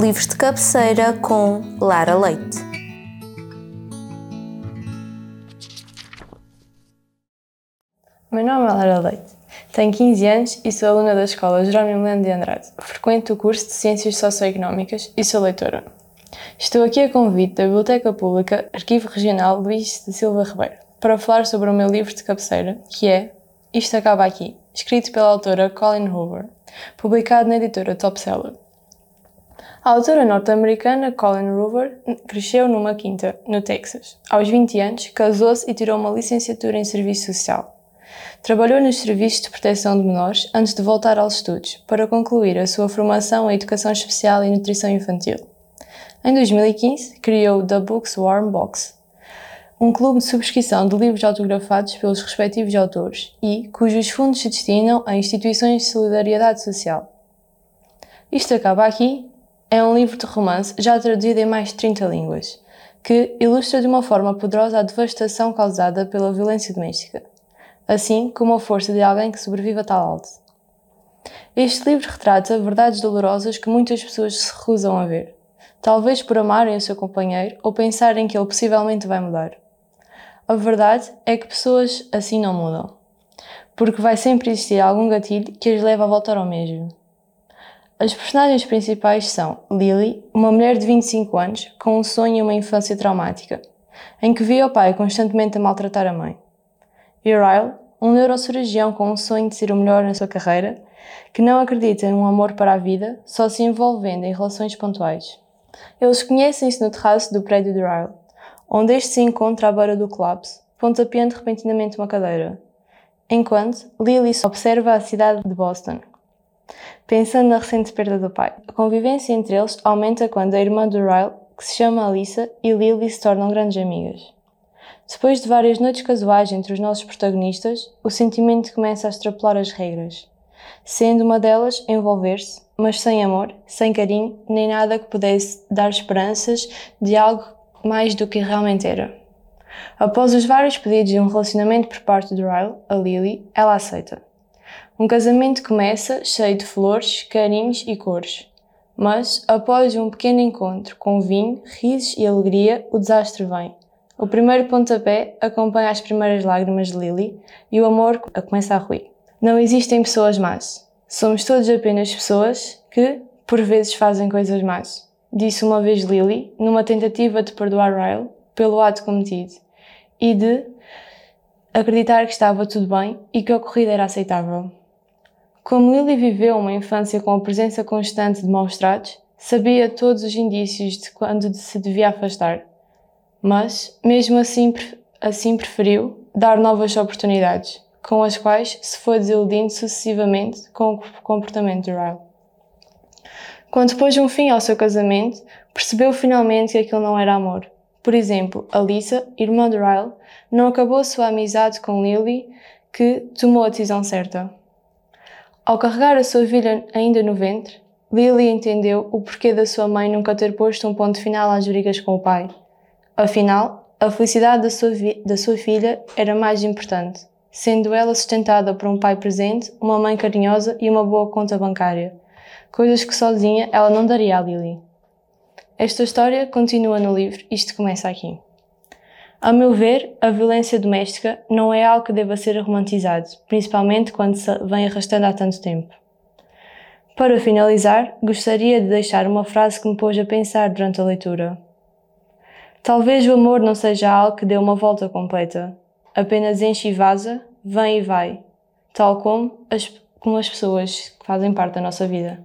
livros de cabeceira com Lara Leite. Meu nome é Lara Leite, tenho 15 anos e sou aluna da Escola Jerónimo Lendo de Andrade. Frequento o curso de Ciências Socioeconómicas e sou leitora. Estou aqui a convite da Biblioteca Pública Arquivo Regional Luís de Silva Ribeiro para falar sobre o meu livro de cabeceira, que é Isto Acaba Aqui, escrito pela autora Colin Hoover, publicado na editora Top Seller. A autora norte-americana Colin Hoover cresceu numa quinta, no Texas. Aos 20 anos, casou-se e tirou uma licenciatura em Serviço Social. Trabalhou nos serviços de proteção de menores antes de voltar aos estudos, para concluir a sua formação em Educação Especial e Nutrição Infantil. Em 2015, criou The Books Warm Box, um clube de subscrição de livros autografados pelos respectivos autores e cujos fundos se destinam a instituições de solidariedade social. Isto acaba aqui é um livro de romance já traduzido em mais de 30 línguas, que ilustra de uma forma poderosa a devastação causada pela violência doméstica, assim como a força de alguém que sobrevive a tal alto. Este livro retrata verdades dolorosas que muitas pessoas se recusam a ver, talvez por amarem o seu companheiro ou pensarem que ele possivelmente vai mudar. A verdade é que pessoas assim não mudam, porque vai sempre existir algum gatilho que as leva a voltar ao mesmo. As personagens principais são Lily, uma mulher de 25 anos com um sonho e uma infância traumática, em que via o pai constantemente a maltratar a mãe. E Ryle, um neurocirurgião com um sonho de ser o melhor na sua carreira, que não acredita em um amor para a vida, só se envolvendo em relações pontuais. Eles conhecem-se no terraço do prédio de Ryle, onde este se encontra à beira do colapso, pontapeando repentinamente uma cadeira, enquanto Lily observa a cidade de Boston, pensando na recente perda do pai. A convivência entre eles aumenta quando a irmã do Ryle, que se chama Alyssa, e Lily se tornam grandes amigas. Depois de várias noites casuais entre os nossos protagonistas, o sentimento começa a extrapolar as regras, sendo uma delas envolver-se, mas sem amor, sem carinho, nem nada que pudesse dar esperanças de algo mais do que realmente era. Após os vários pedidos de um relacionamento por parte de Ryle, a Lily, ela aceita. Um casamento começa cheio de flores, carinhos e cores. Mas, após um pequeno encontro com vinho, risos e alegria, o desastre vem. O primeiro pontapé acompanha as primeiras lágrimas de Lily e o amor começa a ruir. Não existem pessoas más. Somos todos apenas pessoas que, por vezes, fazem coisas más. Disse uma vez Lily, numa tentativa de perdoar Ryle pelo ato cometido e de acreditar que estava tudo bem e que a ocorrido era aceitável. Como Lily viveu uma infância com a presença constante de maus tratos, sabia todos os indícios de quando se devia afastar. Mas, mesmo assim, assim preferiu dar novas oportunidades, com as quais se foi desiludindo sucessivamente com o comportamento de Ryle. Quando pôs um fim ao seu casamento, percebeu finalmente que aquilo não era amor. Por exemplo, Alissa, irmã de Ryle, não acabou sua amizade com Lily, que tomou a decisão certa. Ao carregar a sua filha ainda no ventre, Lily entendeu o porquê da sua mãe nunca ter posto um ponto final às brigas com o pai. Afinal, a felicidade da sua, da sua filha era mais importante, sendo ela sustentada por um pai presente, uma mãe carinhosa e uma boa conta bancária, coisas que sozinha ela não daria a Lily. Esta história continua no livro Isto Começa Aqui. A meu ver, a violência doméstica não é algo que deva ser romantizado, principalmente quando se vem arrastando há tanto tempo. Para finalizar, gostaria de deixar uma frase que me pôs a pensar durante a leitura. Talvez o amor não seja algo que dê uma volta completa, apenas enche e vaza, vem e vai, tal como as, como as pessoas que fazem parte da nossa vida.